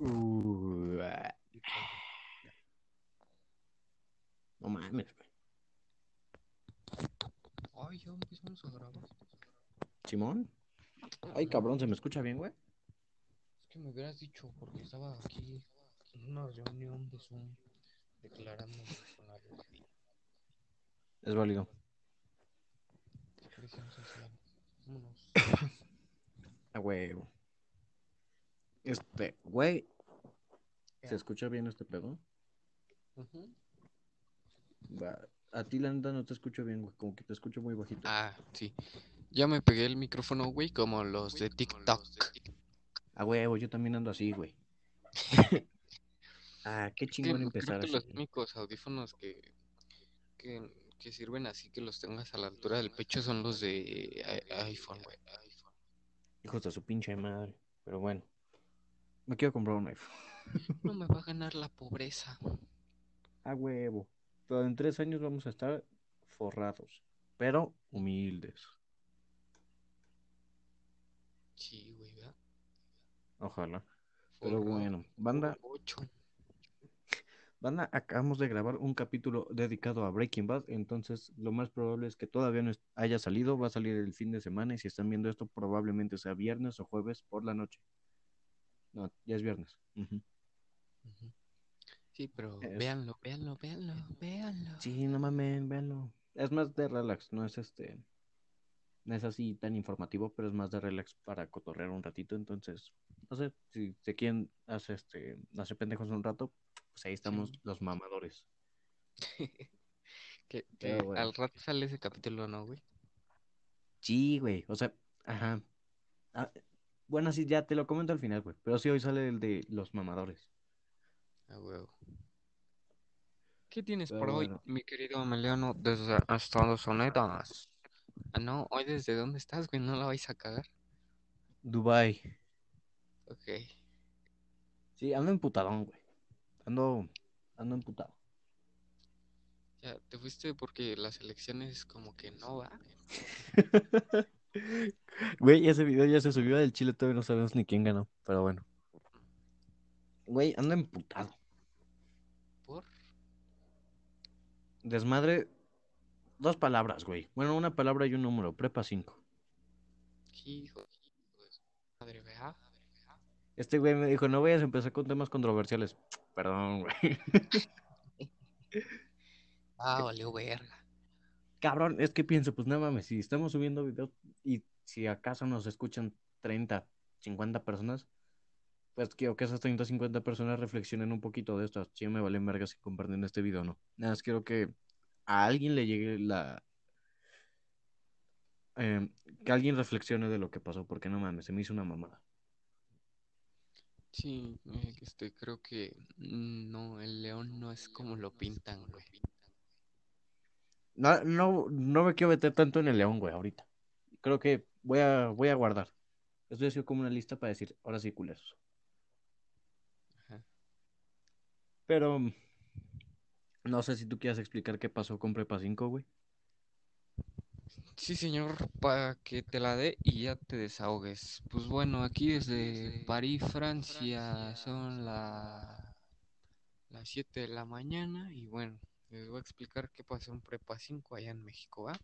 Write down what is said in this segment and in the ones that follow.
Uh, ah, no mames, güey. Ay, ya empezamos a grabar. Simón. Ay, cabrón, ¿se me escucha bien, güey? Es que me hubieras dicho, porque estaba aquí en una reunión de Zoom declarando con la. Es válido. A huevo. Este, güey. ¿Se escucha bien este pedo? Va. A ti, la neta, no te escucho bien, güey. Como que te escucho muy bajito. Ah, sí. Ya me pegué el micrófono, güey, como los de TikTok. A huevo, yo también ando así, güey. ah, qué Es que chingón creo empezar que así. los únicos audífonos que, que, que sirven así que los tengas a la altura del pecho son los de i- iPhone, güey. Hijos de su pinche madre. Pero bueno. Me quiero comprar un iPhone. No me va a ganar la pobreza. A huevo. Pero en tres años vamos a estar forrados. Pero humildes. Sí, güey, ¿verdad? Ojalá. Pero bueno, banda, ocho. banda, acabamos de grabar un capítulo dedicado a Breaking Bad, entonces lo más probable es que todavía no haya salido, va a salir el fin de semana y si están viendo esto probablemente sea viernes o jueves por la noche. No, ya es viernes. Ujú. Sí, pero Es- véanlo, véanlo, véanlo, véanlo. Sí, no mames, véanlo. Es más de relax, no es este, no es así tan informativo, pero es más de relax para cotorrear un ratito, entonces, no sé, si se quieren hacer este, hacer pendejos un rato, pues ahí estamos Sí. los mamadores. Que, que Pero bueno. al rato sale ese capítulo, ¿no, güey? Sí, güey, o sea, ajá. Ah, bueno, sí, ya te lo comento al final, güey, pero sí, hoy sale el de los mamadores. A huevo. ¿Qué tienes Pero por hoy, mi querido Emiliano, desde Estados Unidos? Ah, no, hoy desde dónde estás, güey, no la vais a cagar. Dubai. Ok. Sí, ando emputadón, güey. Ando, ando emputado. Ya, te fuiste porque las elecciones como que no va. Güey, ese video ya se subió del Chile, todavía no sabemos ni quién ganó, pero bueno. Güey, ando emputado. ¿Por? Desmadre, dos palabras, güey. Bueno, una palabra y un número, prepa 5. Hijo de su madre. Este güey me dijo, no vayas a empezar con temas controversiales. Perdón, güey. Ah, valió verga. Cabrón, es que pienso, pues no mames, si estamos subiendo videos y si acaso nos escuchan 30, 50 personas, pues quiero que esas 30, 50 personas reflexionen un poquito de esto. Si me valen verga si comparten este video o no. Nada más quiero que a alguien le llegue la... em, que alguien reflexione de lo que pasó, porque no mames, se me hizo una mamada. Sí, eh, este, creo que mm, no, el león no es como lo pintan, güey. No, no, no me quiero meter tanto en el león, güey, ahorita. Creo que voy a, voy a guardar. Estoy haciendo como una lista para decir, ahora sí, culeros. Ajá. Pero mm, no sé si tú quieras explicar qué pasó con Prepa 5, güey. Sí, señor, para que te la dé y ya te desahogues. Pues bueno, aquí desde París, Francia, son la- las 7 de la mañana y bueno, les voy a explicar qué pasó en Prepa 5 allá en México, ¿va?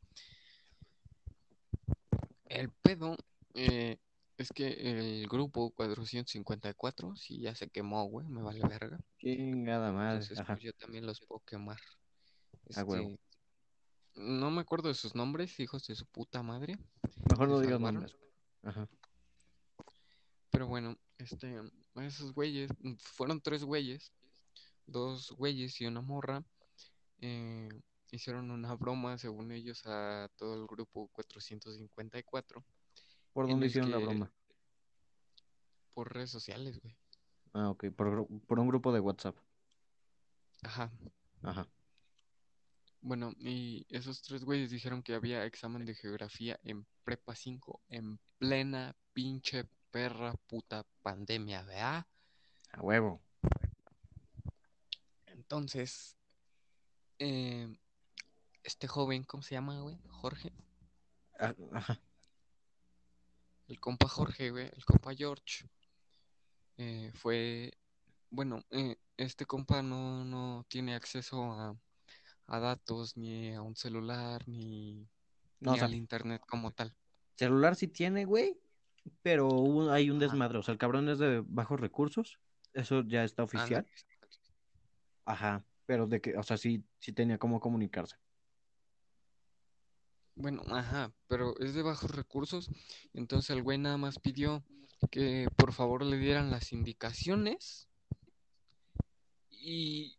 El pedo eh, es que el grupo 454, sí, ya se quemó, güey, me vale verga. Chingada madre. Entonces, pues yo también los puedo quemar. A huevo. Este, no me acuerdo de sus nombres, hijos de su puta madre. Mejor no digas nombres. Ajá. Pero bueno, este, esos güeyes, fueron tres güeyes, dos güeyes y una morra, eh, hicieron una broma, según ellos, a todo el grupo 454 ¿Por dónde hicieron la broma? por redes sociales, güey. Ah, ok. Por, por un grupo de WhatsApp. Ajá. Ajá. Bueno, y esos tres güeyes dijeron que había examen de geografía en Prepa 5 en plena pinche perra puta pandemia, ¿verdad? A huevo. Entonces, eh, este joven, ¿cómo se llama, güey? Jorge. Ah, Ajá. El compa Jorge, güey, el compa George, eh, fue bueno, eh, este compa no, no tiene acceso a, a datos, ni a un celular, ni, No, ni o sea, al internet como tal. celular sí tiene, güey, pero hubo- hay un desmadre. O sea, el cabrón es de bajos recursos. Eso ya está oficial. Ajá, pero de que, o sea, sí, sí tenía cómo comunicarse. Bueno, ajá, pero es de bajos recursos. Entonces el güey nada más pidió que por favor le dieran las indicaciones. Y,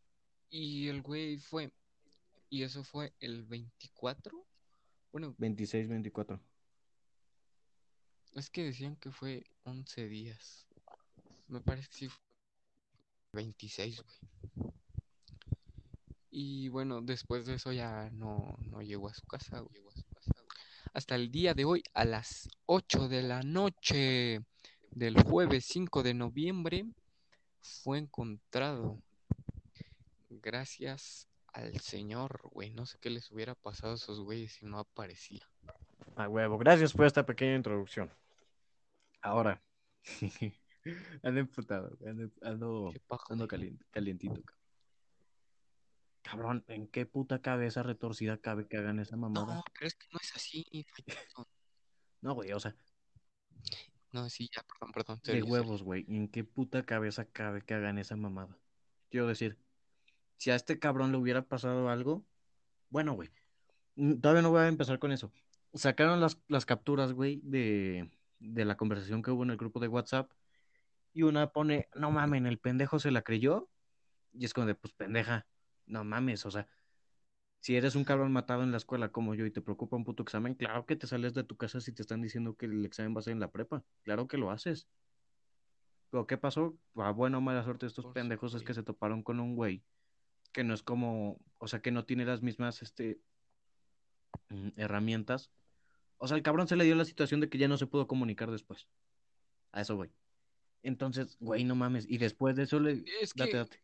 y el güey fue. Y eso fue el 24. Bueno, 26, 24. es que decían que fue 11 días. Me parece que sí fue 26, güey. Y bueno, después de eso ya no, no llegó a su casa, güey. Hasta el día de hoy, a las 8 de la noche del jueves 5 de noviembre, fue encontrado. Gracias al Señor, güey. No sé qué les hubiera pasado a esos güeyes si no aparecía. A huevo, gracias por esta pequeña introducción. Ahora, ando emputado, ando, ando, calientito. cabrón. Cabrón, ¿en qué puta cabeza retorcida cabe que hagan esa mamada? No, pero es que no es así. No, güey, o sea, No, sí, ya, perdón, perdón. de huevos, güey, ¿en qué puta cabeza cabe que hagan esa mamada? Quiero decir, si a este cabrón le hubiera pasado algo, bueno, güey, mm, todavía no voy a empezar con eso. Sacaron las, las capturas, güey, de, de la conversación que hubo en el grupo de WhatsApp y una pone, no mamen, el pendejo se la creyó y es como de, pues pendeja, no mames, o sea, si eres un cabrón matado en la escuela como yo y te preocupa un puto examen, claro que te sales de tu casa si te están diciendo que el examen va a ser en la prepa, claro que lo haces. Pero ¿qué pasó? A buena o mala suerte estos Por pendejos es que se toparon con un güey que no es como, o sea, que no tiene las mismas, este, mm, herramientas. O sea, el cabrón se le dio la situación de que ya no se pudo comunicar después. A eso, güey. Entonces, güey, no mames. Y después de eso le... Es Date, date.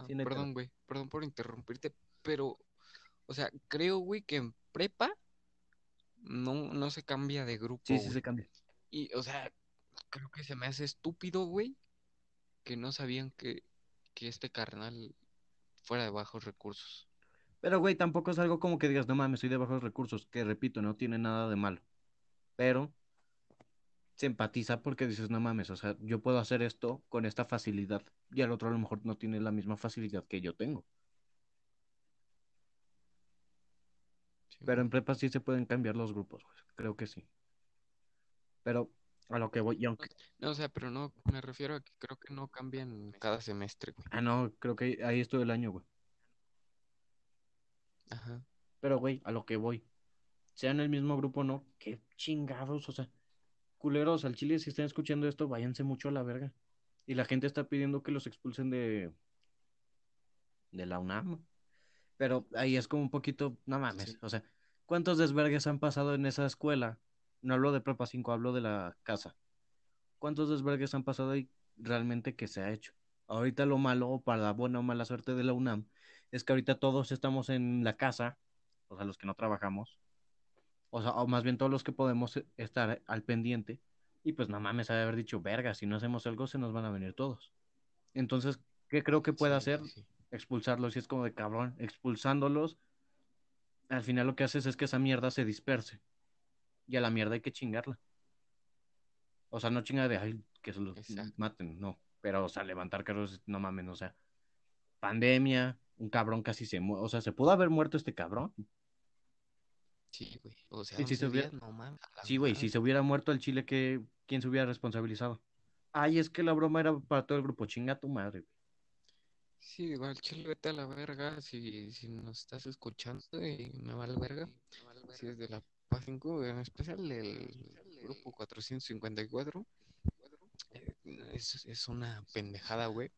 Ah, Sí, perdón, güey, perdón por interrumpirte, pero, o sea, creo, güey, que en prepa no, no se cambia de grupo, Sí, sí se cambia. Y, o sea, creo que se me hace estúpido, güey, que no sabían que, que este carnal fuera de bajos recursos. Pero, güey, tampoco es algo como que digas, no mames, soy de bajos recursos, que repito, no tiene nada de malo. Pero se empatiza porque dices, no mames, o sea, yo puedo hacer esto con esta facilidad y al otro a lo mejor no tiene la misma facilidad que yo tengo. Sí, Pero en prepa sí se pueden cambiar los grupos, güey. Creo que sí. Pero a lo que voy, y aunque... No, o sea, pero no, me refiero a que creo que no cambian cada semestre, güey. Ah, no, creo que ahí es todo el año, güey. Ajá. Pero, güey, a lo que voy. Sea en el mismo grupo o no, qué chingados, o sea, culeros al chile, si están escuchando esto, váyanse mucho a la verga. Y la gente está pidiendo que los expulsen de, de la UNAM. Pero ahí es como un poquito, no mames, Sí. o sea, ¿cuántos desvergues han pasado en esa escuela? No hablo de prepa 5, hablo de la casa. ¿Cuántos desvergues han pasado ahí realmente que se ha hecho? Ahorita lo malo, para la buena o mala suerte de la UNAM, es que ahorita todos estamos en la casa, o sea, los que no trabajamos, o sea, o más bien todos los que podemos estar al pendiente, y pues no mames, haber dicho, verga, si no hacemos algo se nos van a venir todos. Entonces, ¿qué creo que puede Sí, hacer? sí. Expulsarlos, y es como de cabrón, expulsándolos, al final lo que haces es que esa mierda se disperse, y a la mierda hay que chingarla. O sea, no chinga de ay, que se los Exacto. maten, no. Pero, o sea, levantar carros, no mames, o sea, pandemia, un cabrón casi se muere. O sea, ¿se pudo haber muerto este cabrón? Sí, güey. O sea, 11 se hubiera- días, no mames. a Sí, güey, si se hubiera muerto el Chile, ¿qué... ¿quién se hubiera responsabilizado? Ay, es que la broma era para todo el grupo, chinga tu madre, güey. Sí, igual, chile, vete a la verga si, si nos estás escuchando y me vale verga. Si es de la PA 5, en especial del grupo 454, eh, es, es una pendejada, güey.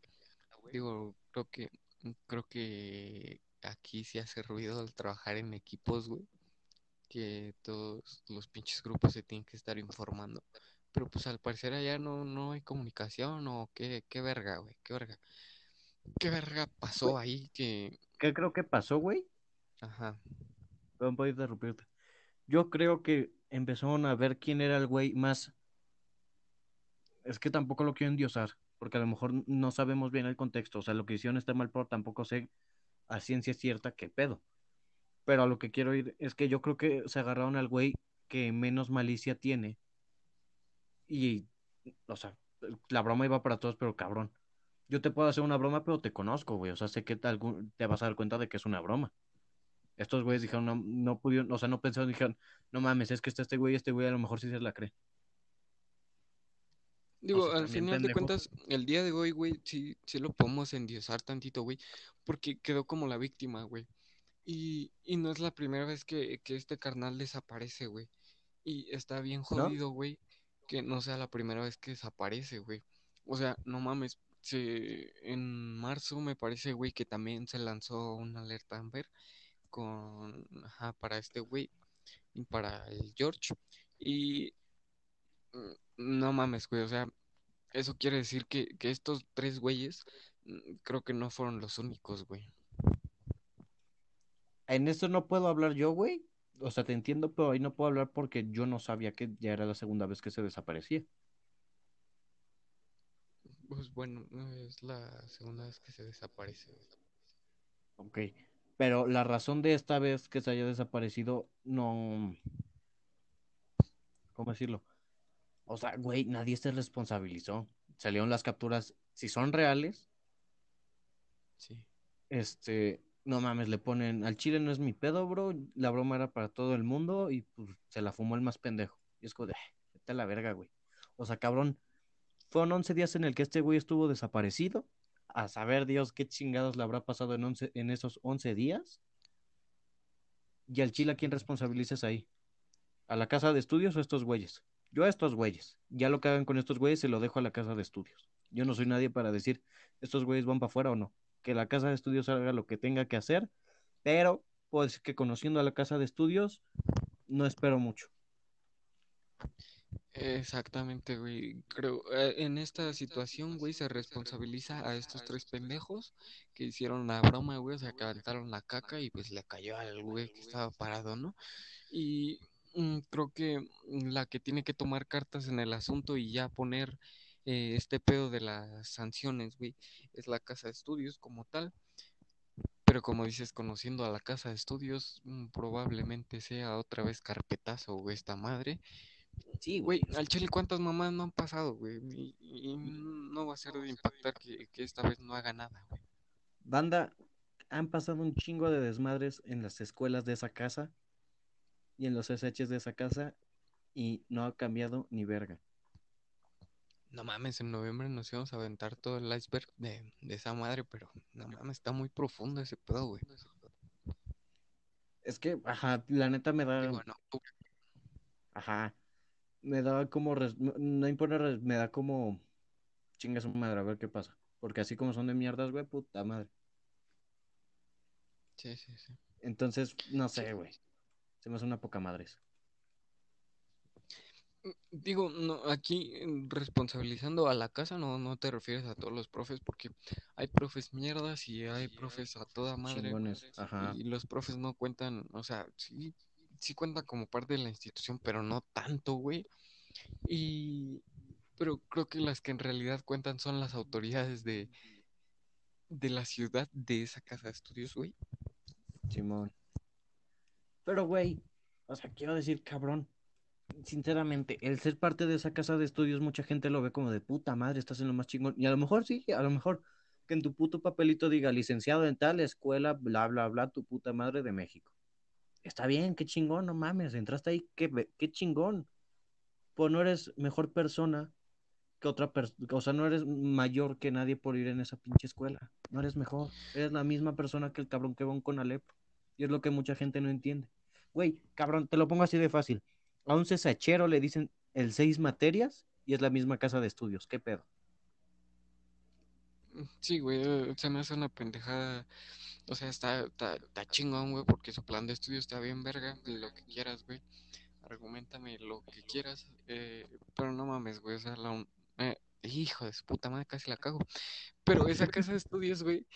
Digo, creo que, creo que aquí sí hace ruido al trabajar en equipos, güey. Que todos los pinches grupos se tienen que estar informando. Pero pues al parecer allá no, no hay comunicación o qué, qué verga, güey, qué verga. ¿Qué verga pasó ahí que... ¿Qué creo que pasó, güey? Ajá, Perdón por interrumpirte. Yo creo que empezaron a ver quién era el güey más es que tampoco lo quiero endiosar, porque a lo mejor no sabemos bien el contexto. O sea, lo que hicieron está mal, pero tampoco sé a ciencia cierta qué pedo. Pero a lo que quiero ir es que yo creo que se agarraron al güey que menos malicia tiene. Y, o sea, la broma iba para todos, pero cabrón. Yo te puedo hacer una broma, pero te conozco, güey. O sea, sé que te, te vas a dar cuenta de que es una broma. Estos güeyes dijeron, no, no pudieron, o sea, no pensaron, dijeron, no mames, es que está este güey, este güey a lo mejor sí se la cree. Digo, al final de cuentas, el día de hoy, güey, sí, sí lo podemos endiosar tantito, güey, porque quedó como la víctima, güey. Y, y no es la primera vez que, que este carnal desaparece, güey. Y está bien jodido, güey, que no sea la primera vez que desaparece, güey. O sea, no mames, se, en marzo me parece, güey, que también se lanzó una alerta Amber con, ajá, para este güey y para el George. Y mm, no mames, güey, o sea, eso quiere decir que, que estos tres güeyes mm, creo que no fueron los únicos, güey. En esto no puedo hablar yo, güey. O sea, te entiendo, pero ahí no puedo hablar porque yo no sabía que ya era la segunda vez que se desaparecía. Pues bueno, es la segunda vez que se desaparece. Ok, pero la razón de esta vez que se haya desaparecido no... ¿Cómo decirlo? O sea, güey, nadie se responsabilizó. Salieron las capturas, si son reales. Sí. Este, no mames, le ponen, al chile no es mi pedo, bro. La broma era para todo el mundo y pues se la fumó el más pendejo. Y es como de, vete a la verga, güey. O sea, cabrón, fueron 11 días en el que este güey estuvo desaparecido. A saber Dios qué chingados le habrá pasado en, en esos 11 días. Y al chile, ¿a quién responsabilizas ahí? ¿A la casa de estudios o a estos güeyes? Yo a estos güeyes. Ya lo que hagan con estos güeyes se lo dejo a la casa de estudios. Yo no soy nadie para decir estos güeyes van para afuera o no. Que la casa de estudios haga lo que tenga que hacer, pero decir que conociendo a la casa de estudios, no espero mucho. Exactamente, güey. Creo, eh, en esta situación, güey, se responsabiliza a estos tres pendejos que hicieron la broma, güey, o sea, que aventaron la caca y pues le cayó al güey que estaba parado, ¿no? Y Mm, creo que la que tiene que tomar cartas en el asunto y ya poner eh, este pedo de las sanciones, güey, es la casa de estudios como tal. Pero como dices, conociendo a la casa de estudios, mm, probablemente sea otra vez carpetazo, o esta madre. Sí, güey, al chile, ¿cuántas mamás no han pasado, güey? Y, no va a ser de impactar que, que esta vez no haga nada, güey. Banda, han pasado un chingo de desmadres en las escuelas de esa casa y en los SHs de esa casa y no ha cambiado ni verga. No mames, en noviembre nos íbamos a aventar todo el iceberg de, esa madre, pero no mames, está muy profundo ese pedo, güey. Es que, ajá, la neta me da. Ajá. Me da como. No, impone. Me da como. Chinga su madre, a ver qué pasa. Porque así como son de mierdas, güey, puta madre. Sí, sí, sí. Entonces, no sé, güey. Se me hace una poca madre mm, Digo, no, aquí mm, responsabilizando a la casa no, no te refieres a todos los profes porque hay profes mierdas y hay profes a toda madre. Y los profes no cuentan, o sea, sí, sí cuentan como parte de la institución, pero no tanto, güey. Y pero creo que las que en realidad cuentan son las autoridades de, de la ciudad de esa casa de estudios, güey. Simón. Pero, güey, o sea, quiero decir, cabrón, sinceramente, el ser parte de esa casa de estudios, mucha gente lo ve como de puta madre, estás en lo más chingón. Y a lo mejor sí, a lo mejor que en tu puto papelito diga licenciado en tal escuela, bla, bla, bla, tu puta madre de México. Está bien, qué chingón, no mames, entraste ahí, qué, qué chingón. Pues no eres mejor persona que otra persona, o sea, no eres mayor que nadie por ir en esa pinche escuela. No eres mejor, eres la misma persona que el cabrón que va con Alep. Y es lo que mucha gente no entiende. Güey, cabrón, te lo pongo así de fácil. A un cesachero le dicen el seis materias y es la misma casa de estudios. ¿Qué pedo? Sí, güey, eh, se me hace una pendejada. O sea, está, está, chingón, güey, porque su plan de estudio está bien verga, lo que quieras, güey. Argumentame lo que quieras, eh, pero no mames, güey, o sea, la, eh, hijo de su puta madre, casi la cago. Pero esa casa de estudios, güey,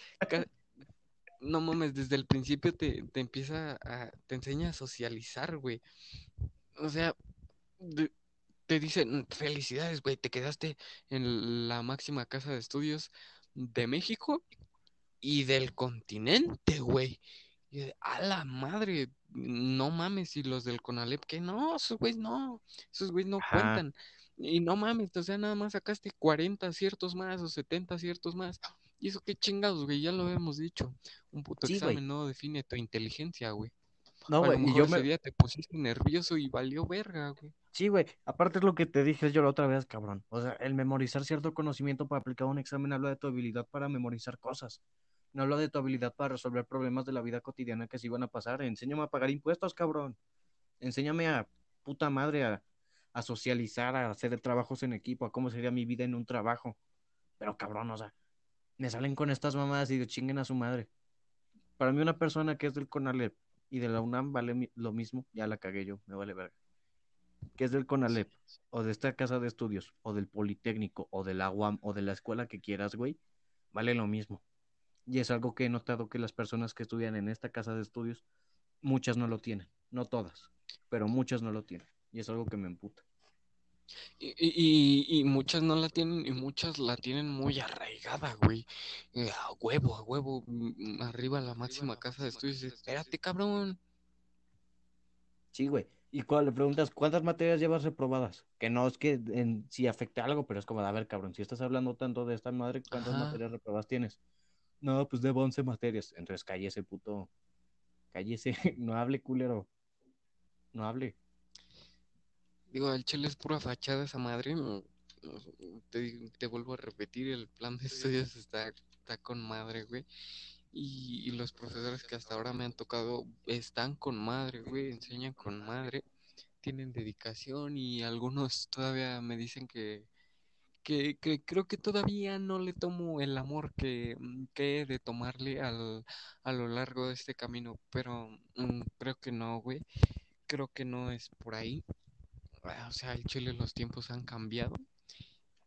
no mames, desde el principio te, te empieza a, te enseña a socializar, güey. O sea, te dicen, felicidades, güey, te quedaste en la máxima casa de estudios de México y del continente, güey. A la madre, no mames, y los del Conalep, que no, esos güeyes no, esos güeyes no cuentan. Y no mames, o sea, nada más sacaste 40 ciertos más o 70 ciertos más. Y eso qué chingados, güey, ya lo hemos dicho. Un puto examen no define tu inteligencia, güey. No, güey, y yo ese día te pusiste nervioso y valió verga, güey. Sí, güey, aparte es lo que te dije yo la otra vez, cabrón. O sea, el memorizar cierto conocimiento para aplicar un examen habla de tu habilidad para memorizar cosas. No habla de tu habilidad para resolver problemas de la vida cotidiana que se iban a pasar. Enséñame a pagar impuestos, cabrón. Enséñame a puta madre a, a socializar, a hacer trabajos en equipo, a cómo sería mi vida en un trabajo. Pero cabrón, o sea, me salen con estas mamadas y de chinguen a su madre. Para mí una persona que es del CONALEP y de la UNAM vale lo mismo, ya la cagué yo, me vale verga. Que es del CONALEP o de esta casa de estudios o del Politécnico o de la UAM o de la escuela que quieras, güey, vale lo mismo. Y es algo que he notado que las personas que estudian en esta casa de estudios, muchas no lo tienen. No todas, pero muchas no lo tienen. Y es algo que me emputa. Y, y, muchas no la tienen y muchas la tienen muy arraigada, güey. Eh, a huevo, a huevo, mm, arriba la máxima casa de estudios. Espérate, cabrón. Sí, güey. Y cuando le preguntas, ¿cuántas materias llevas reprobadas? Que no es que en, si afecte algo, pero es como, a ver, cabrón, si estás hablando tanto de esta madre, ¿cuántas materias reprobadas tienes? No, pues debo 11 materias. Entonces cállese, puto. Cállese. No hable, culero. No hable. Digo, el chile es pura fachada esa madre. Te, te vuelvo a repetir, el plan de estudios está, está con madre, güey. Y, y, los profesores que hasta ahora me han tocado están con madre, güey. Enseñan con madre. Tienen dedicación y algunos todavía me dicen que que, creo que todavía no le tomo el amor que, mm, que he de tomarle al, a lo largo de este camino, pero mm, creo que no, güey. Creo que no es por ahí. Ah, o sea, el chile los tiempos han cambiado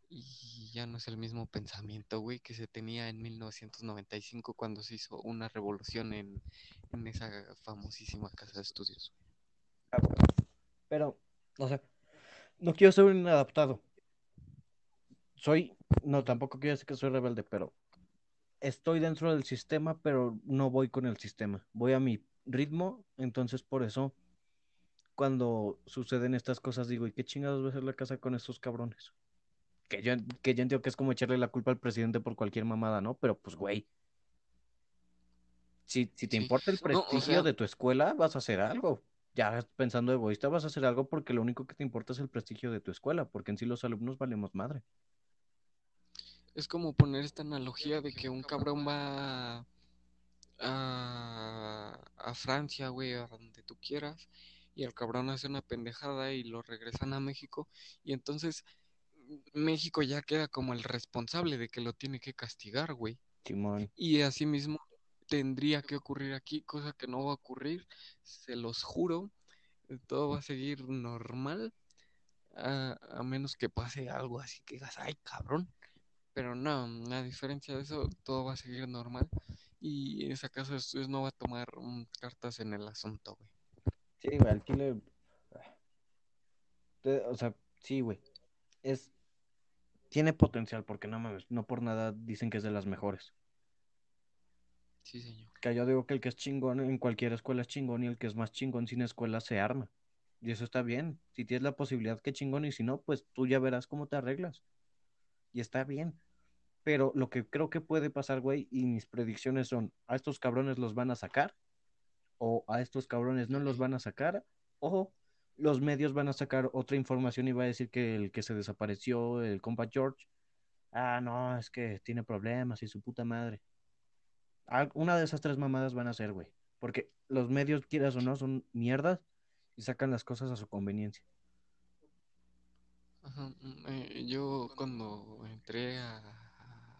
y ya no es el mismo pensamiento, güey, que se tenía en 1995 cuando se hizo una revolución en, en esa famosísima casa de estudios. Pero, o sea, no quiero ser un inadaptado soy, no, tampoco quiero decir que soy rebelde, pero estoy dentro del sistema, pero no voy con el sistema. Voy a mi ritmo, entonces por eso cuando suceden estas cosas digo, ¿y qué chingados va a hacer la casa con estos cabrones? Que yo, que yo entiendo que es como echarle la culpa al presidente por cualquier mamada, ¿no? Pero pues, güey, si, si te importa el prestigio de tu escuela, vas a hacer algo. Ya pensando egoísta, vas a hacer algo porque lo único que te importa es el prestigio de tu escuela, porque en sí los alumnos valemos madre es como poner esta analogía de que un cabrón va a, a Francia, güey, a donde tú quieras, y el cabrón hace una pendejada y lo regresan a México, y entonces México ya queda como el responsable de que lo tiene que castigar, güey. Y así mismo tendría que ocurrir aquí, cosa que no va a ocurrir, se los juro, todo va a seguir normal, a, a menos que pase algo así que digas, ay cabrón, pero no, a diferencia de eso, todo va a seguir normal. Y esa casa de estudios no va a tomar mm, cartas en el asunto, güey. Sí, güey, al chile. O sea, sí, güey. Es. Tiene potencial, porque no mames, no por nada dicen que es de las mejores. Sí, señor. Que yo digo que el que es chingón en cualquier escuela es chingón y el que es más chingón sin escuela se arma. Y eso está bien. Si tienes la posibilidad, que chingón. Y si no, pues tú ya verás cómo te arreglas. Y está bien. Pero lo que creo que puede pasar, güey, y mis predicciones son, a estos cabrones los van a sacar, o a estos cabrones no los van a sacar, o los medios van a sacar otra información y va a decir que el que se desapareció, el compa George, ah, no, es que tiene problemas y su puta madre. Una de esas tres mamadas van a ser, güey. Porque los medios, quieras o no, son mierdas y sacan las cosas a su conveniencia. Ajá, mm, eh, yo cuando entré a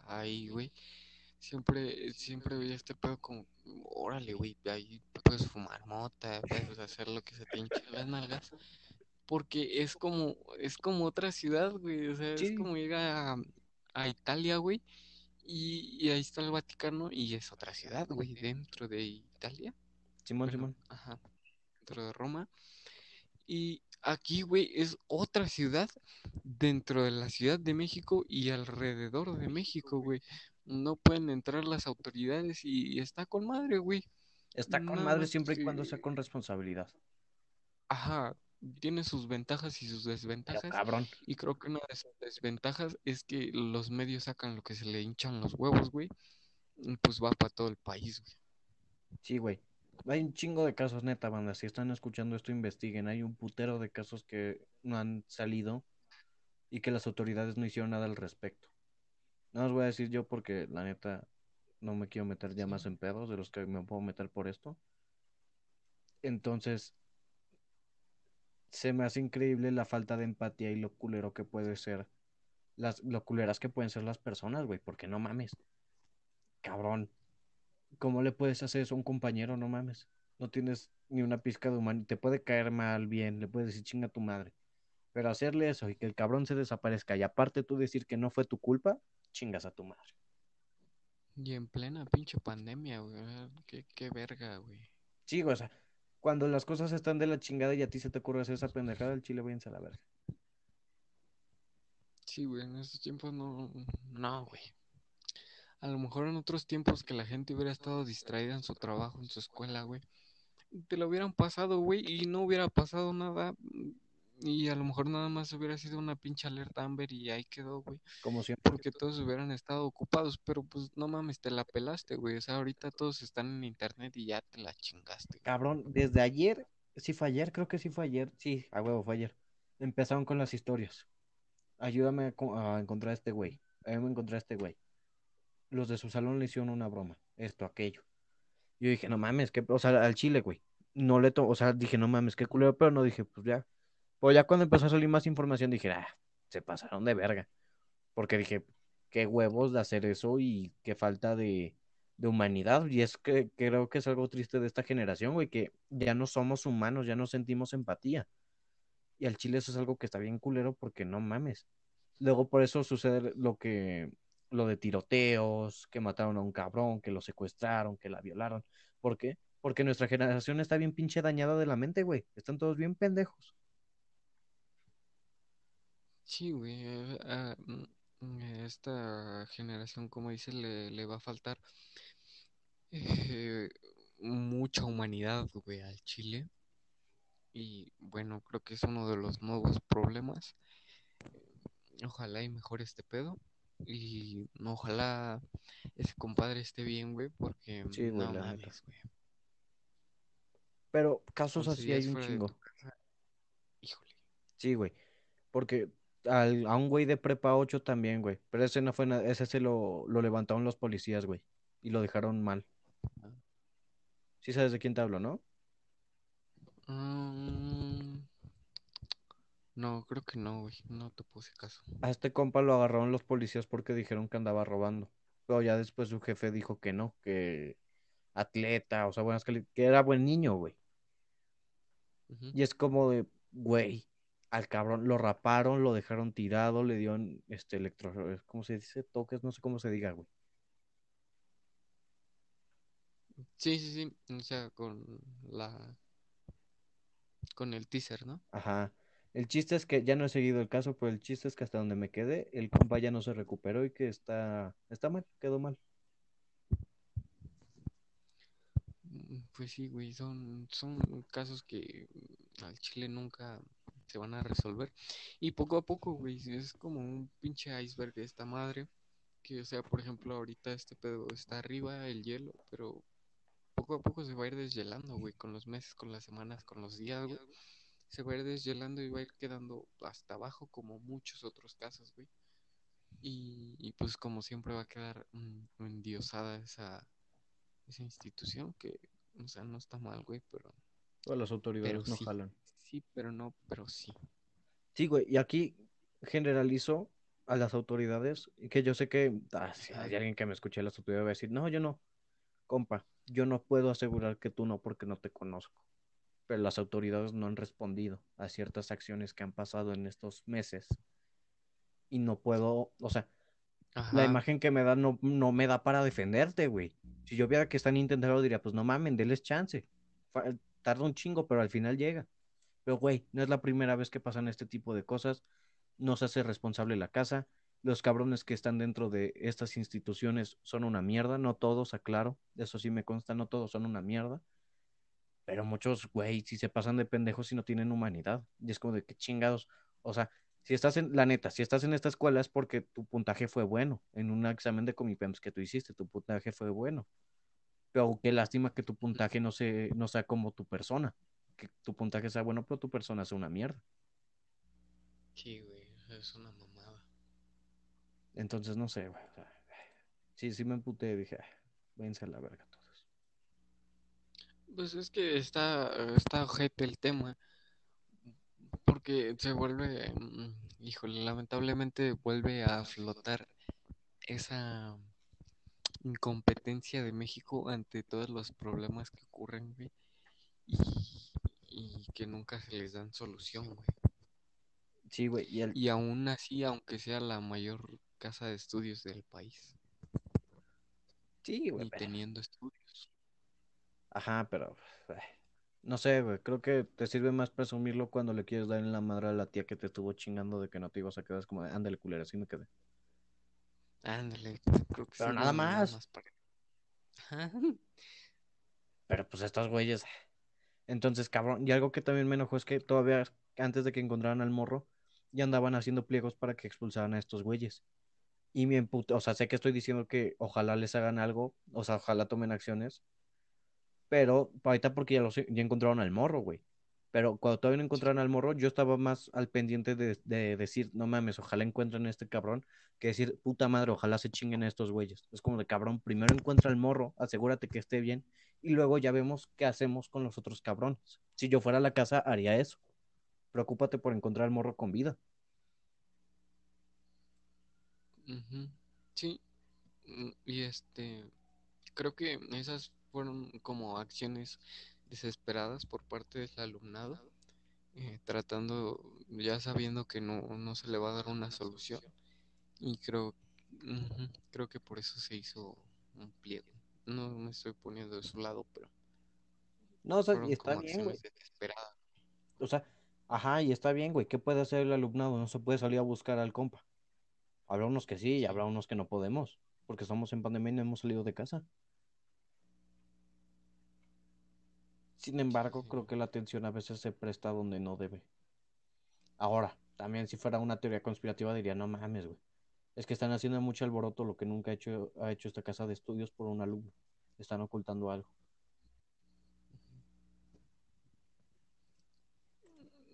ahí, güey, siempre, siempre veía este pedo como, órale, güey, ahí puedes fumar mota, puedes hacer lo que se te hinche las nalgas, porque es como, es como otra ciudad, güey, o sea, es como ir a, Italia, güey, y, ahí está el Vaticano y es otra ciudad, güey, dentro de Italia. Simón, Simón. Ajá, dentro de Roma. Y Aquí, güey, es otra ciudad dentro de la Ciudad de México y alrededor de México, güey. No pueden entrar las autoridades y, y está con madre, güey. Está con Nada madre siempre y cuando sea con responsabilidad. Ajá, tiene sus ventajas y sus desventajas. cabrón. Y creo que una de sus desventajas es que los medios sacan lo que se le hinchan los huevos, güey. y Pues va para todo el país, güey. Sí, güey. Hay un chingo de casos, neta, banda. Si están escuchando esto, investiguen. Hay un putero de casos que no han salido y que las autoridades no hicieron nada al respecto. No os voy a decir yo porque la neta no me quiero meter ya más en pedos de los que me puedo meter por esto. Entonces, se me hace increíble la falta de empatía y lo culero que puede ser, las, lo culeras que pueden ser las personas, güey, porque no mames. Cabrón, ¿cómo le puedes hacer eso a un compañero? No mames. No tienes ni una pizca de humanidad. Te puede caer mal, bien, le puedes decir chinga a tu madre. Pero hacerle eso y que el cabrón se desaparezca y aparte tú decir que no fue tu culpa, chingas a tu madre. Y en plena pinche pandemia, güey. Qué, qué verga, güey. Sí, güey, o sea, cuando las cosas están de la chingada y a ti se te ocurre hacer esa pendejada, el chile váyanse a la verga. Sí, güey, en estos tiempos no, no, güey. A lo mejor en otros tiempos que la gente hubiera estado distraída en su trabajo, en su escuela, güey, te lo hubieran pasado, güey, y no hubiera pasado nada. Y a lo mejor nada más hubiera sido una pinche alerta Amber y ahí quedó, güey. Como siempre. Porque todos hubieran estado ocupados, pero pues no mames, te la pelaste, güey. O sea, ahorita todos están en internet y ya te la chingaste. güey. Cabrón, desde ayer, sí fue ayer, creo que sí fue ayer. Sí, a huevo, fue ayer. Empezaron con las historias. Ayúdame a, a encontrar a este güey. Ayúdame a encontrar a este güey. Los de su salón le hicieron una broma. Esto, aquello. Yo dije, no mames, que, o sea, al chile, güey. No le to, o sea, dije, no mames, qué culero, pero no dije, pues ya. Pues ya cuando empezó a salir más información, dije, ah, se pasaron de verga. Porque dije, qué huevos de hacer eso y qué falta de, de humanidad. Y es que creo que es algo triste de esta generación, güey, que ya no somos humanos, ya no sentimos empatía. Y al chile eso es algo que está bien culero porque no mames. Luego por eso sucede lo que, lo de tiroteos, que mataron a un cabrón, que lo secuestraron, que la violaron. ¿Por qué? Porque nuestra generación está bien pinche dañada de la mente, güey. Están todos bien pendejos. Sí, güey. eh, ah, mm, mm, esta generación, como dice, le, le va a faltar eh, mucha humanidad, güey, al Chile. Y bueno, creo que es uno de los nuevos problemas. Ojalá y mejore este pedo. Y ojalá ese compadre esté bien, güey, porque Sí, güey, no la neta. mames, güey. Pero casos 11 así días hay un fuera de chingo. casa. Híjole. Sí, güey. Porque al- a un güey de prepa 8 también, güey. Pero ese no fue nada, ese se lo, lo levantaron los policías, güey. Y lo dejaron mal. Ah. Sí sabes de quién te hablo, ¿no? Mm, no, creo que no, güey. No te puse caso. A este compa lo agarraron los policías porque dijeron que andaba robando. Pero ya después su jefe dijo que no, que atleta, o sea, buenas que era buen niño, güey. Y es como de, güey, al cabrón lo raparon, lo dejaron tirado, le dieron este electro, ¿cómo se dice? Toques, no sé cómo se diga, güey. Sí, sí, sí. O sea, con la... Con el teaser, ¿no? Ajá. El chiste es que ya no he seguido el caso, pero el chiste es que hasta donde me quedé, el compa ya no se recuperó y que está, está mal, quedó mal. Mm, Pues sí, güey, son, son casos que mm, al Chile nunca se van a resolver. Y poco a poco, güey, es como un pinche iceberg de esta madre. Que, o sea, por ejemplo, ahorita este pedo está arriba, el hielo, pero poco a poco se va a ir deshielando, güey, con los meses, con las semanas, con los días, güey. Se va a ir deshielando y va a ir quedando hasta abajo como muchos otros casos, güey. Y, y pues como siempre va a quedar mm, endiosada esa, esa institución que, o sea, no está mal, güey, pero, Todas las autoridades pero no sí. jalan. Sí, pero no, pero sí. Sí, güey, y aquí generalizo a las autoridades, que yo sé que ah, si hay alguien que me escuche las autoridades va a decir, no, yo no, compa, yo no puedo asegurar que tú no porque no te conozco. Pero las autoridades no han respondido a ciertas acciones que han pasado en estos meses. Y no puedo, o sea, la imagen que me da no, no me da para defenderte, güey. Si yo viera que están intentando, diría, pues no mamen, denles chance. Tarda un chingo, pero al final llega. Pero güey, no es la primera vez que pasan este tipo de cosas. No se hace responsable la casa. Los cabrones que están dentro de estas instituciones son una mierda. No todos, aclaro. Eso sí me consta, no todos son una mierda. Pero muchos, güey, si se pasan de pendejos y no tienen humanidad. Y es como de que chingados. O sea, si estás en, la neta, si estás en esta escuela es porque tu puntaje fue bueno. En un examen de Comipems que tú hiciste, tu puntaje fue bueno. Pero qué lástima que tu puntaje no, se, no sea como tu persona. Que tu puntaje sea bueno, pero tu persona sea una mierda. Sí, güey, es una mamada. Entonces, no sé, güey. sí, sí me emputé, dije, váyanse a la verga todos. Pues es que está, está ojete el tema. Porque se vuelve, mm, híjole, lamentablemente vuelve a flotar esa incompetencia de México ante todos los problemas que ocurren, güey, y, y que nunca se les dan solución, güey. Sí, güey. Y, y aún así, aunque sea la mayor casa de estudios del país. Sí, güey. Y teniendo estudios. Ajá, pero... No sé, güey. Creo que te sirve más presumirlo cuando le quieres dar en la madre a la tía que te estuvo chingando de que no te ibas a quedar. Es como, ándale, culera, así me quedé. Ándale, creo que Pero sí, nada güey, más. para- Ajá. Pero pues estos güeyes. Entonces, cabrón. Y algo que también me enojó es que todavía antes de que encontraran al morro, ya andaban haciendo pliegos para que expulsaran a estos güeyes. Y me emputa, o sea, sé que estoy diciendo que ojalá les hagan algo, o sea, ojalá tomen acciones. Pero ahorita porque ya, los, ya encontraron al morro, güey. Pero cuando todavía no encontraron al morro, yo estaba más al pendiente de, de decir, no mames, ojalá encuentren a este cabrón, que decir, puta madre, ojalá se chinguen a estos güeyes. Es como de cabrón, primero encuentra al morro, asegúrate que esté bien, y luego ya vemos qué hacemos con los otros cabrones. Si yo fuera a la casa, haría eso. Preocúpate por encontrar al morro con vida. Sí, mm, y este, creo que esas fueron como acciones desesperadas por parte del alumnado, eh, tratando, ya sabiendo que no, no se le va a dar una solución, y creo, creo que por eso se hizo un pliego. No me estoy poniendo de su lado, pero No, o sea, y está bien, güey. O sea, ajá, y está bien, güey. ¿Qué puede hacer el alumnado? No se puede salir a buscar al compa. Habrá unos que sí y habrá unos que no podemos, porque estamos en pandemia y no hemos salido de casa. Sin embargo, creo que la atención a veces se presta donde no debe. Ahora, también si fuera una teoría conspirativa diría, no mames, güey. Es que están haciendo mucho alboroto lo que nunca ha hecho, ha hecho esta casa de estudios por un alumno. Están ocultando algo.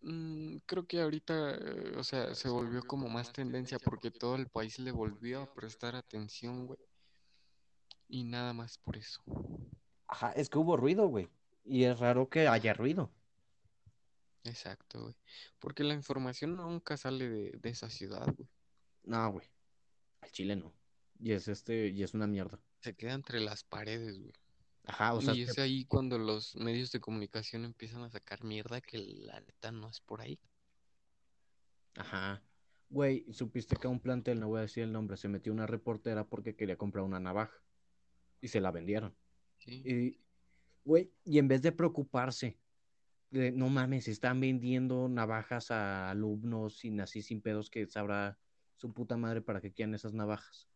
Mm, creo que ahorita, eh, o sea, se volvió como más tendencia porque todo el país le volvió a prestar atención, güey. Y nada más por eso. Ajá, es que hubo ruido, güey. Y es raro que haya ruido. Exacto, güey. Porque la información nunca sale de, de esa ciudad, güey. No, güey. Al chile no. Y es este, y es una mierda. Se queda entre las paredes, güey. Ajá, o sea, Y es que- ahí cuando los medios de comunicación empiezan a sacar mierda que la neta no es por ahí. ajá. Güey, supiste que a un plantel, no voy a decir el nombre, se metió una reportera porque quería comprar una navaja. Y se la vendieron. Sí. Y, güey, y en vez de preocuparse, de, no mames, están vendiendo navajas a alumnos sin así, sin pedos, que sabrá su puta madre para que quieran esas navajas.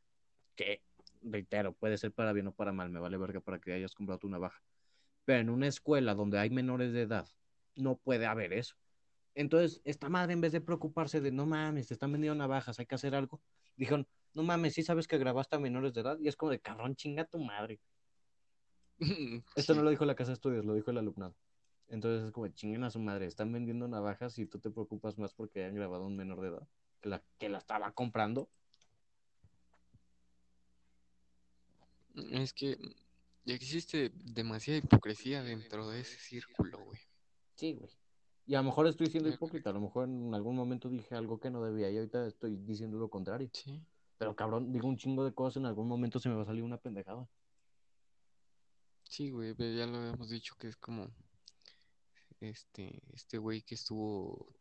Que, reitero, puede ser para bien o para mal, me vale verga para que hayas comprado tu navaja. Pero en una escuela donde hay menores de edad, no puede haber eso. Entonces, esta madre, en vez de preocuparse de, no mames, te están vendiendo navajas, hay que hacer algo, dijeron, no mames, sí sabes que grabaste a menores de edad, y es como de, cabrón, chinga tu madre. Esto no lo dijo la casa de estudios, lo dijo el alumnado. Entonces es como chinguen a su madre, están vendiendo navajas y tú te preocupas más porque hayan grabado a un menor de edad que la que la estaba comprando. Es que existe demasiada hipocresía dentro de ese círculo, güey. Sí, güey. Y a lo mejor estoy siendo hipócrita, a lo mejor en algún momento dije algo que no debía y ahorita estoy diciendo lo contrario. Sí. Pero cabrón, digo un chingo de cosas, en algún momento se me va a salir una pendejada. Sí, güey, pero ya lo habíamos dicho que es como este este güey que estuvo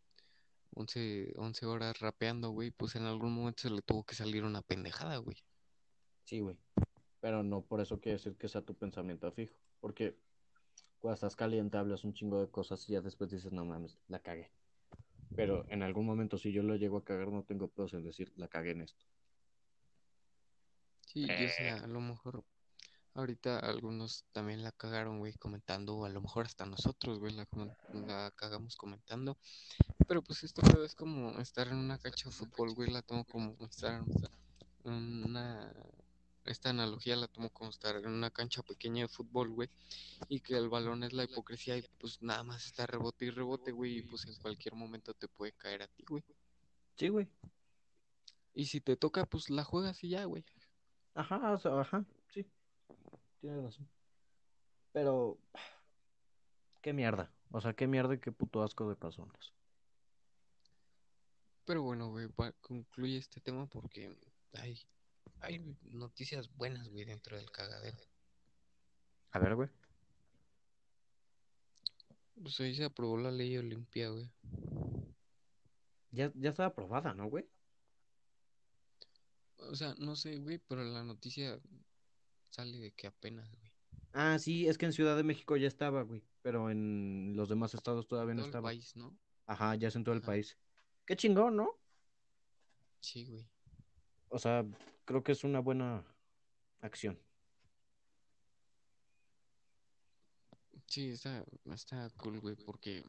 11, 11 horas rapeando, güey, pues en algún momento se le tuvo que salir una pendejada, güey. Sí, güey. Pero no por eso quiere decir que sea tu pensamiento fijo. Porque cuando estás caliente hablas un chingo de cosas y ya después dices, no mames, la cagué. Pero en algún momento, si yo lo llego a cagar, no tengo pedos en decir, la cagué en esto. Sí, yo sé, a lo mejor ahorita algunos también la cagaron, güey, comentando, o a lo mejor hasta nosotros, güey, la, la cagamos comentando. Pero pues esto es como estar en una cancha de fútbol, güey, la tomo como estar en una... Esta analogía la tomo como estar en una cancha pequeña de fútbol, güey, y que el balón es la hipocresía y pues nada más está rebote y rebote, güey, y pues en cualquier momento te puede caer a ti, güey. Sí, güey. Y si te toca, pues la juegas y ya, güey. Ajá, o sea, ajá. Tienes razón. Pero, qué mierda. O sea, qué mierda y qué puto asco de personas. Pero bueno, güey, concluye este tema porque hay, hay noticias buenas, güey, dentro del cagadero. A ver, güey. Pues ahí se aprobó la ley Olimpia, güey. Ya, ya está aprobada, ¿no, güey? O sea, no sé, güey, pero la noticia sale de que apenas, güey. Ah, sí, es que en Ciudad de México ya estaba, güey. Pero en los demás estados todavía no Todo el estaba. país, ¿no? Ajá, ya es en todo el país. Qué chingón, ¿no? Sí, güey. O sea, creo que es una buena acción. Sí, está, está cool, güey, porque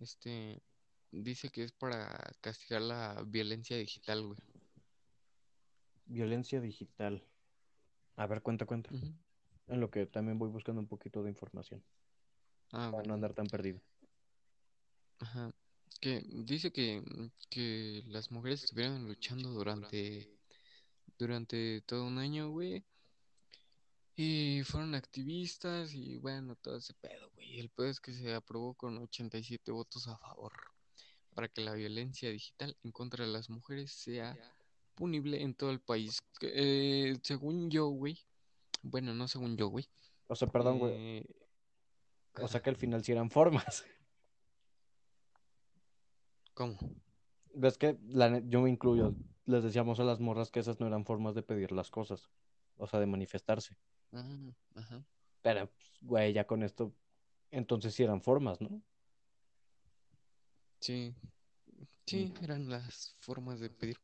este dice que es para castigar la violencia digital, güey. Violencia digital. A ver, cuenta, cuenta. En lo que también voy buscando un poquito de información. Ah, Para bueno. no andar tan perdido. Ajá. Que dice que, que las mujeres estuvieron luchando durante, durante todo un año, güey. Y fueron activistas y bueno, todo ese pedo, güey. El pedo es que se aprobó con 87 votos a favor para que la violencia digital en contra de las mujeres sea punible en todo el país. Eh, según yo, güey. Bueno, no según yo, güey. O sea, perdón, güey. eh, O sea ajá. que al final sí eran formas. ¿Cómo? Ves que la yo me incluyo. Les decíamos a las morras que esas no eran formas de pedir las cosas. O sea, de manifestarse. Ah, ajá. Pero, pues, güey, ya con esto. Entonces sí eran formas, ¿no? Sí, sí, eran las formas de pedir.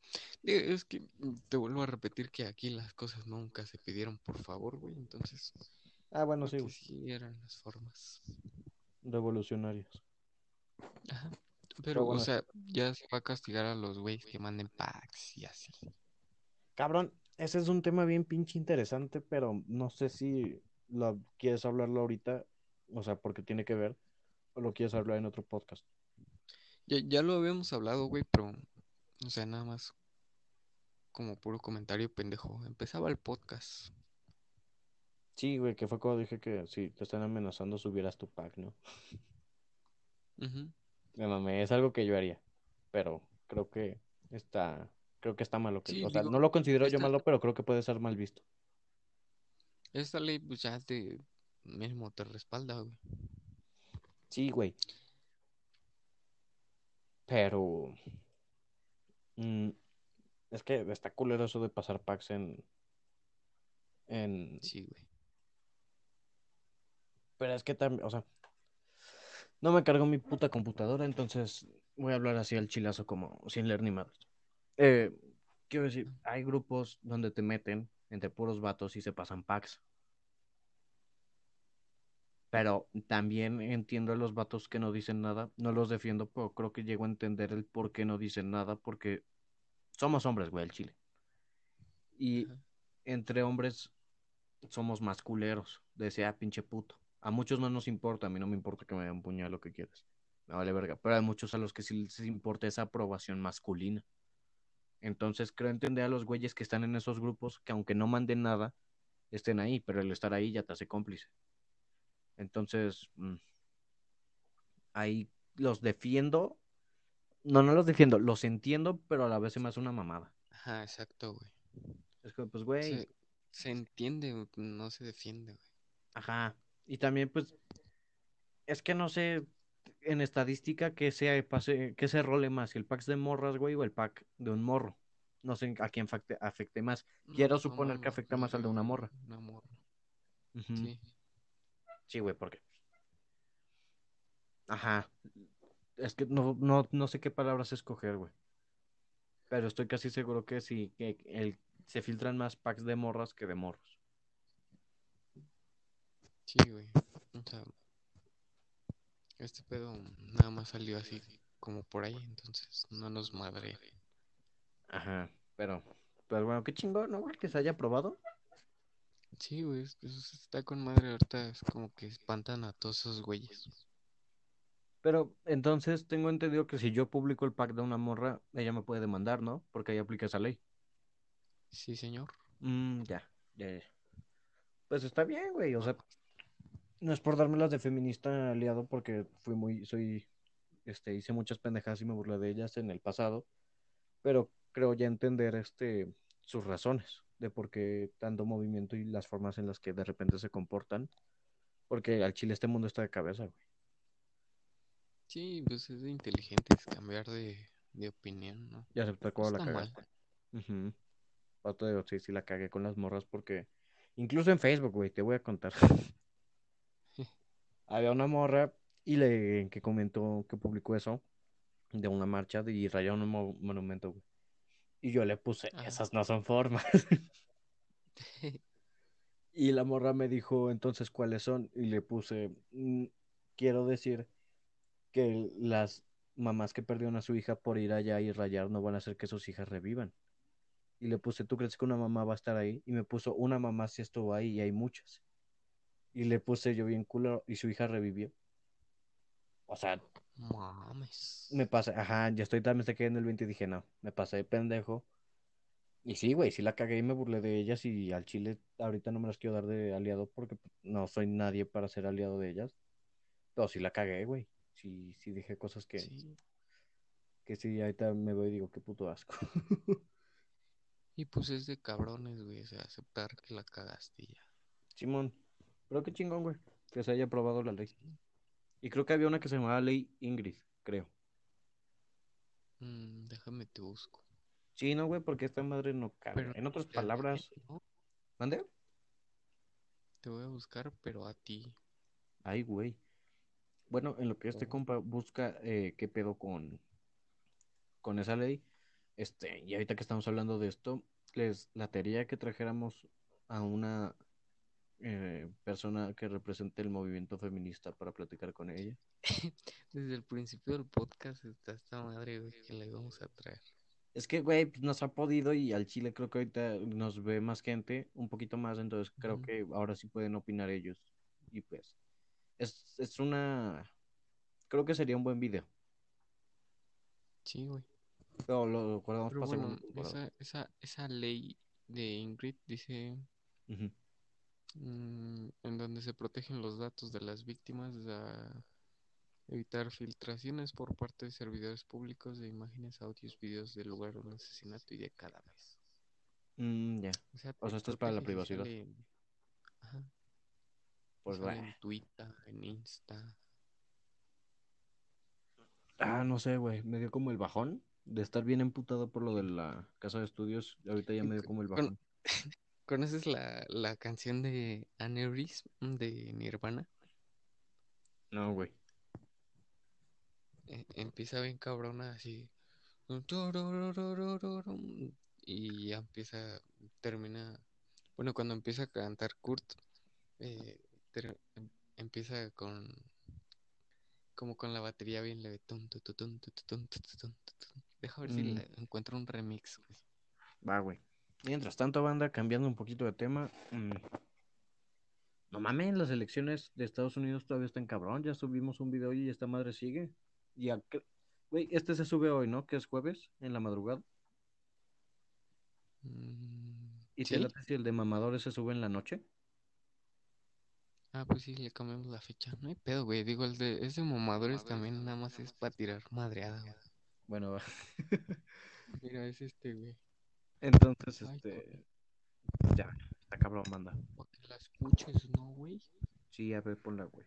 Eh, Es que mm, te vuelvo a repetir que aquí las cosas nunca se pidieron por favor, güey. Entonces, Ah, bueno, sí, güey. sí eran las formas. Revolucionarios. Ajá. Pero, o sea, ya se va a castigar a los güeyes que manden packs y así. Cabrón, ese es un tema bien pinche interesante, pero no sé si lo quieres hablarlo ahorita, o sea, porque tiene que ver, o lo quieres hablar en otro podcast. Ya, ya lo habíamos hablado, güey, pero, o sea, nada más como puro comentario pendejo. Empezaba el podcast. Sí, güey, que fue cuando dije que si te están amenazando subieras tu pack, ¿no? Ujú. Me mamé, es algo que yo haría, pero creo que está, creo que está malo que, Sí, o sea, digo, no lo considero yo malo, pero creo que puede ser mal visto. Esta ley, pues ya te mismo te respalda, güey. Sí, güey. Pero mm, es que está culero eso de pasar packs en en Sí, güey. pero es que también, o sea, no me cargo mi puta computadora, entonces voy a hablar así al chilazo como sin leer ni madres. Eh, quiero decir, hay grupos donde te meten entre puros vatos y se pasan packs. Pero también entiendo a los vatos que no dicen nada, no los defiendo, pero creo que llego a entender el por qué no dicen nada, porque somos hombres, güey, el chile. Y Ajá. entre hombres somos más culeros, de sea pinche puto. A muchos no nos importa, a mí no me importa que me den puñal lo que quieras. Me vale verga, pero hay muchos a los que sí les importa esa aprobación masculina. Entonces creo entender a los güeyes que están en esos grupos que aunque no manden nada, estén ahí, pero el estar ahí ya te hace cómplice. Entonces, mm, ahí los defiendo. No, no los defiendo, los entiendo, pero a la vez se me hace una mamada. Ajá, exacto, güey. Es que, pues, güey, Se, se entiende, no se defiende, güey. ajá. Y también, pues, es que no sé en estadística que sea, pase, que se role más, si el pack de morras, güey, o el pack de un morro. No sé a quién afecte, afecte más. Quiero No, suponer que afecta más al de una morra. Una morra. Sí. Sí, güey, porque Ajá. Es que no, no, no sé qué palabras escoger, güey. Pero estoy casi seguro que sí, que el, se filtran más packs de morras que de morros. Sí, güey. O sea, este pedo nada más salió así como por ahí, entonces no nos madre. Ajá, pero, pero bueno, qué chingón, ¿no, güey? Que se haya probado. Sí, güey, es- es- está con madre ahorita, es como que espantan a todos esos güeyes. Pero entonces tengo entendido que si yo publico el pack de una morra, ella me puede demandar, ¿no? Porque ahí aplica esa ley. Sí, señor. Mm, ya, ya, ya. Pues está bien, güey. O sea, no es por dármelas de feminista aliado porque fui muy, soy, este, hice muchas pendejadas y me burlé de ellas en el pasado. Pero creo ya entender, este, sus razones de por qué tanto movimiento y las formas en las que de repente se comportan. Porque al chile este mundo está de cabeza, güey. Sí, pues es de inteligentes cambiar de, de opinión, ¿no? Ya acepté No cuando la cagaste. Pato de sí, sí la cagué con las morras porque incluso en Facebook, güey, te voy a contar. Había una morra y le que comentó que publicó eso de una marcha de, y rayaron un mo- monumento, güey. Y yo le puse, Ajá. esas no son formas. Y la morra me dijo, entonces, ¿cuáles son? Y le puse, "Mm, quiero decir que las mamás que perdieron a su hija por ir allá y rayar no van a hacer que sus hijas revivan. Y le puse, ¿tú crees que una mamá va a estar ahí? Y me puso, una mamá sí estuvo ahí y hay muchas. Y le puse yo bien culo y su hija revivió. O sea, Mames. me pasé, ajá, ya estoy también se quedé en el 20 y dije, no, me pasé de pendejo. Y sí, güey, sí la cagué y me burlé de ellas y al chile ahorita no me las quiero dar de aliado porque no soy nadie para ser aliado de ellas. Pero sí la cagué, güey. Sí, sí dije cosas que, Sí. que sí, ahorita me voy y digo, qué puto asco. Y pues es de cabrones, güey, o sea, aceptar que la cagaste ya. Simón, pero qué chingón, güey, que se haya aprobado la ley. Y creo que había una que se llamaba Ley Ingrid, creo. Mm, déjame te busco. Sí, no, güey, porque esta madre no cabe. Pero En otras palabras, ¿no? ¿mande? Te voy a buscar, pero a ti. Ay, güey. Bueno, en lo que este compa busca eh, qué pedo con, con esa ley, este, y ahorita que estamos hablando de esto, les latería que trajéramos a una eh, persona que represente el movimiento feminista para platicar con ella. Desde el principio del podcast está esta madre, güey, que le vamos a traer. Es que, güey, pues, nos ha podido y al Chile creo que ahorita nos ve más gente, un poquito más, entonces creo que ahora sí pueden opinar ellos. Y pues, es, es una... Creo que sería un buen video. Sí, güey. Lo para bueno, esa, esa, esa ley de Ingrid dice en donde se protegen los datos de las víctimas a evitar filtraciones por parte de servidores públicos de imágenes, audios, videos del lugar de un asesinato y de cadáveres. Mm, ya, O sea, O te sea, esto es para la privacidad. Ajá, pues en Twitter, en Insta. Ah, no sé, güey, me dio como el bajón de estar bien emputado por lo de la casa de estudios. Ahorita ya me dio como el bajón. ¿Conoces la, la canción de Aneurysm de Nirvana? No, güey. Eh, empieza bien cabrona así. Y ya empieza, termina. Bueno, cuando empieza a cantar Kurt, eh, ter- em- empieza con. Como con la batería bien leve. Deja ver si Mm. le encuentro un remix, güey. Va, güey. Mientras tanto, banda, cambiando un poquito de tema. mm, No mames, las elecciones de Estados Unidos todavía están cabrón. Ya subimos un video y esta madre sigue. Y Güey, este se sube hoy, ¿no? Que es jueves, en la madrugada. Mm, ¿Y te ¿sí? late si el de mamadores se sube en la noche? Ah, pues sí, le cambiamos la fecha. No hay pedo, güey. Digo, el de, ese mamadores también nada más es para tirar madreada, güey. Bueno, va. Mira, es este, güey. Entonces, Ay, este. Ya, está cabrón, manda. Para que la escuches, ¿no, güey? Sí, a ver, ponla, güey.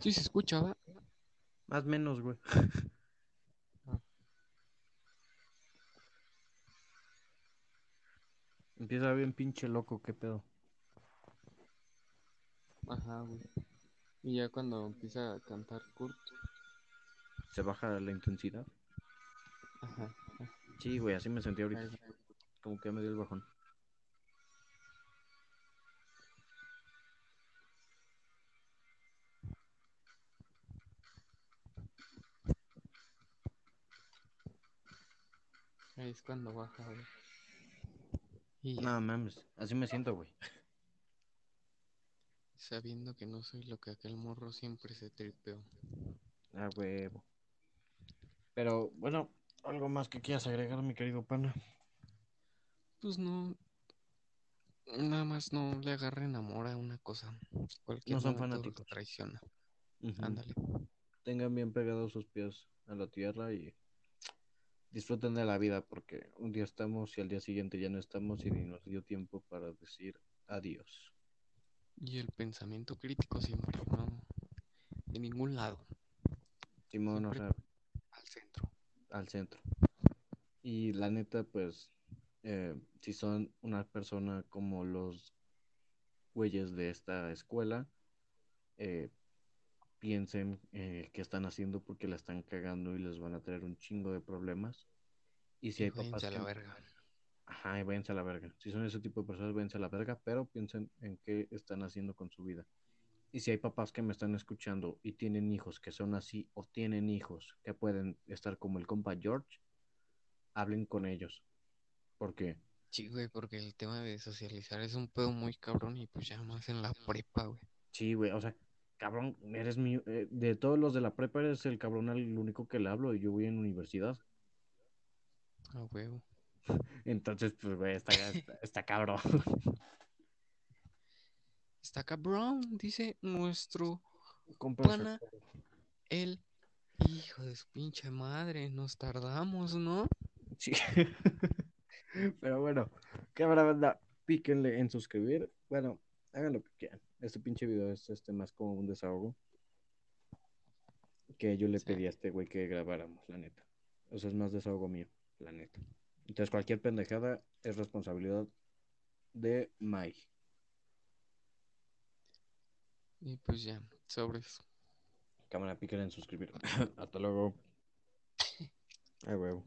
Sí se escucha, ¿va? Más o menos, güey. Ah. Empieza bien pinche loco, qué pedo. Ajá, güey. Y ya cuando empieza a cantar Kurt. Se baja la intensidad. Ajá. Sí, güey, así me sentí ahorita. Como que me dio el bajón. Ahí es cuando baja, güey. Y No mames, así me siento, güey. sabiendo que no soy lo que aquel morro siempre se tripeó. Ah, huevo. Pero, bueno, algo más que quieras agregar, mi querido pana. Pues no. Nada más no le agarren amor a una cosa. Cualquier No son fanáticos. traiciona. Ándale. Tengan bien pegados sus pies a la tierra y disfruten de la vida porque un día estamos y al día siguiente ya no estamos y ni nos dio tiempo para decir adiós. Y el pensamiento crítico siempre, no. De ningún lado. Simón, o sea, Al centro. al centro. Y la neta, pues, eh, si son una persona como los güeyes de esta escuela, eh, piensen eh, qué están haciendo porque la están cagando y les van a traer un chingo de problemas. Y si hay papás a la que- verga. Ajá, váyanse a la verga. Si son ese tipo de personas, váyanse a la verga, pero piensen en qué están haciendo con su vida. Y si hay papás que me están escuchando y tienen hijos que son así o tienen hijos que pueden estar como el compa George, hablen con ellos. Porque, Sí, güey, porque el tema de socializar es un pedo muy cabrón y pues ya más en la prepa, güey. sí, güey, o sea, cabrón, eres mi... eh, de todos los de la prepa eres el cabrón al único que le hablo y yo voy en universidad. A huevo. Entonces, pues, güey, está, está, está cabrón. Está cabrón, dice nuestro Pana. el hijo de su pinche madre. Nos tardamos, ¿no? Sí. Pero bueno, cámara banda, píquenle en suscribir. Bueno, hagan lo que quieran. Este pinche video es este más como un desahogo. Que yo le Sí. pedí a este güey que grabáramos, la neta. O sea, es más desahogo mío, la neta. Entonces cualquier pendejada es responsabilidad de Mike. Y pues ya, sobres. Cámara, píquenle en suscribir. Hasta luego. Ay, huevo.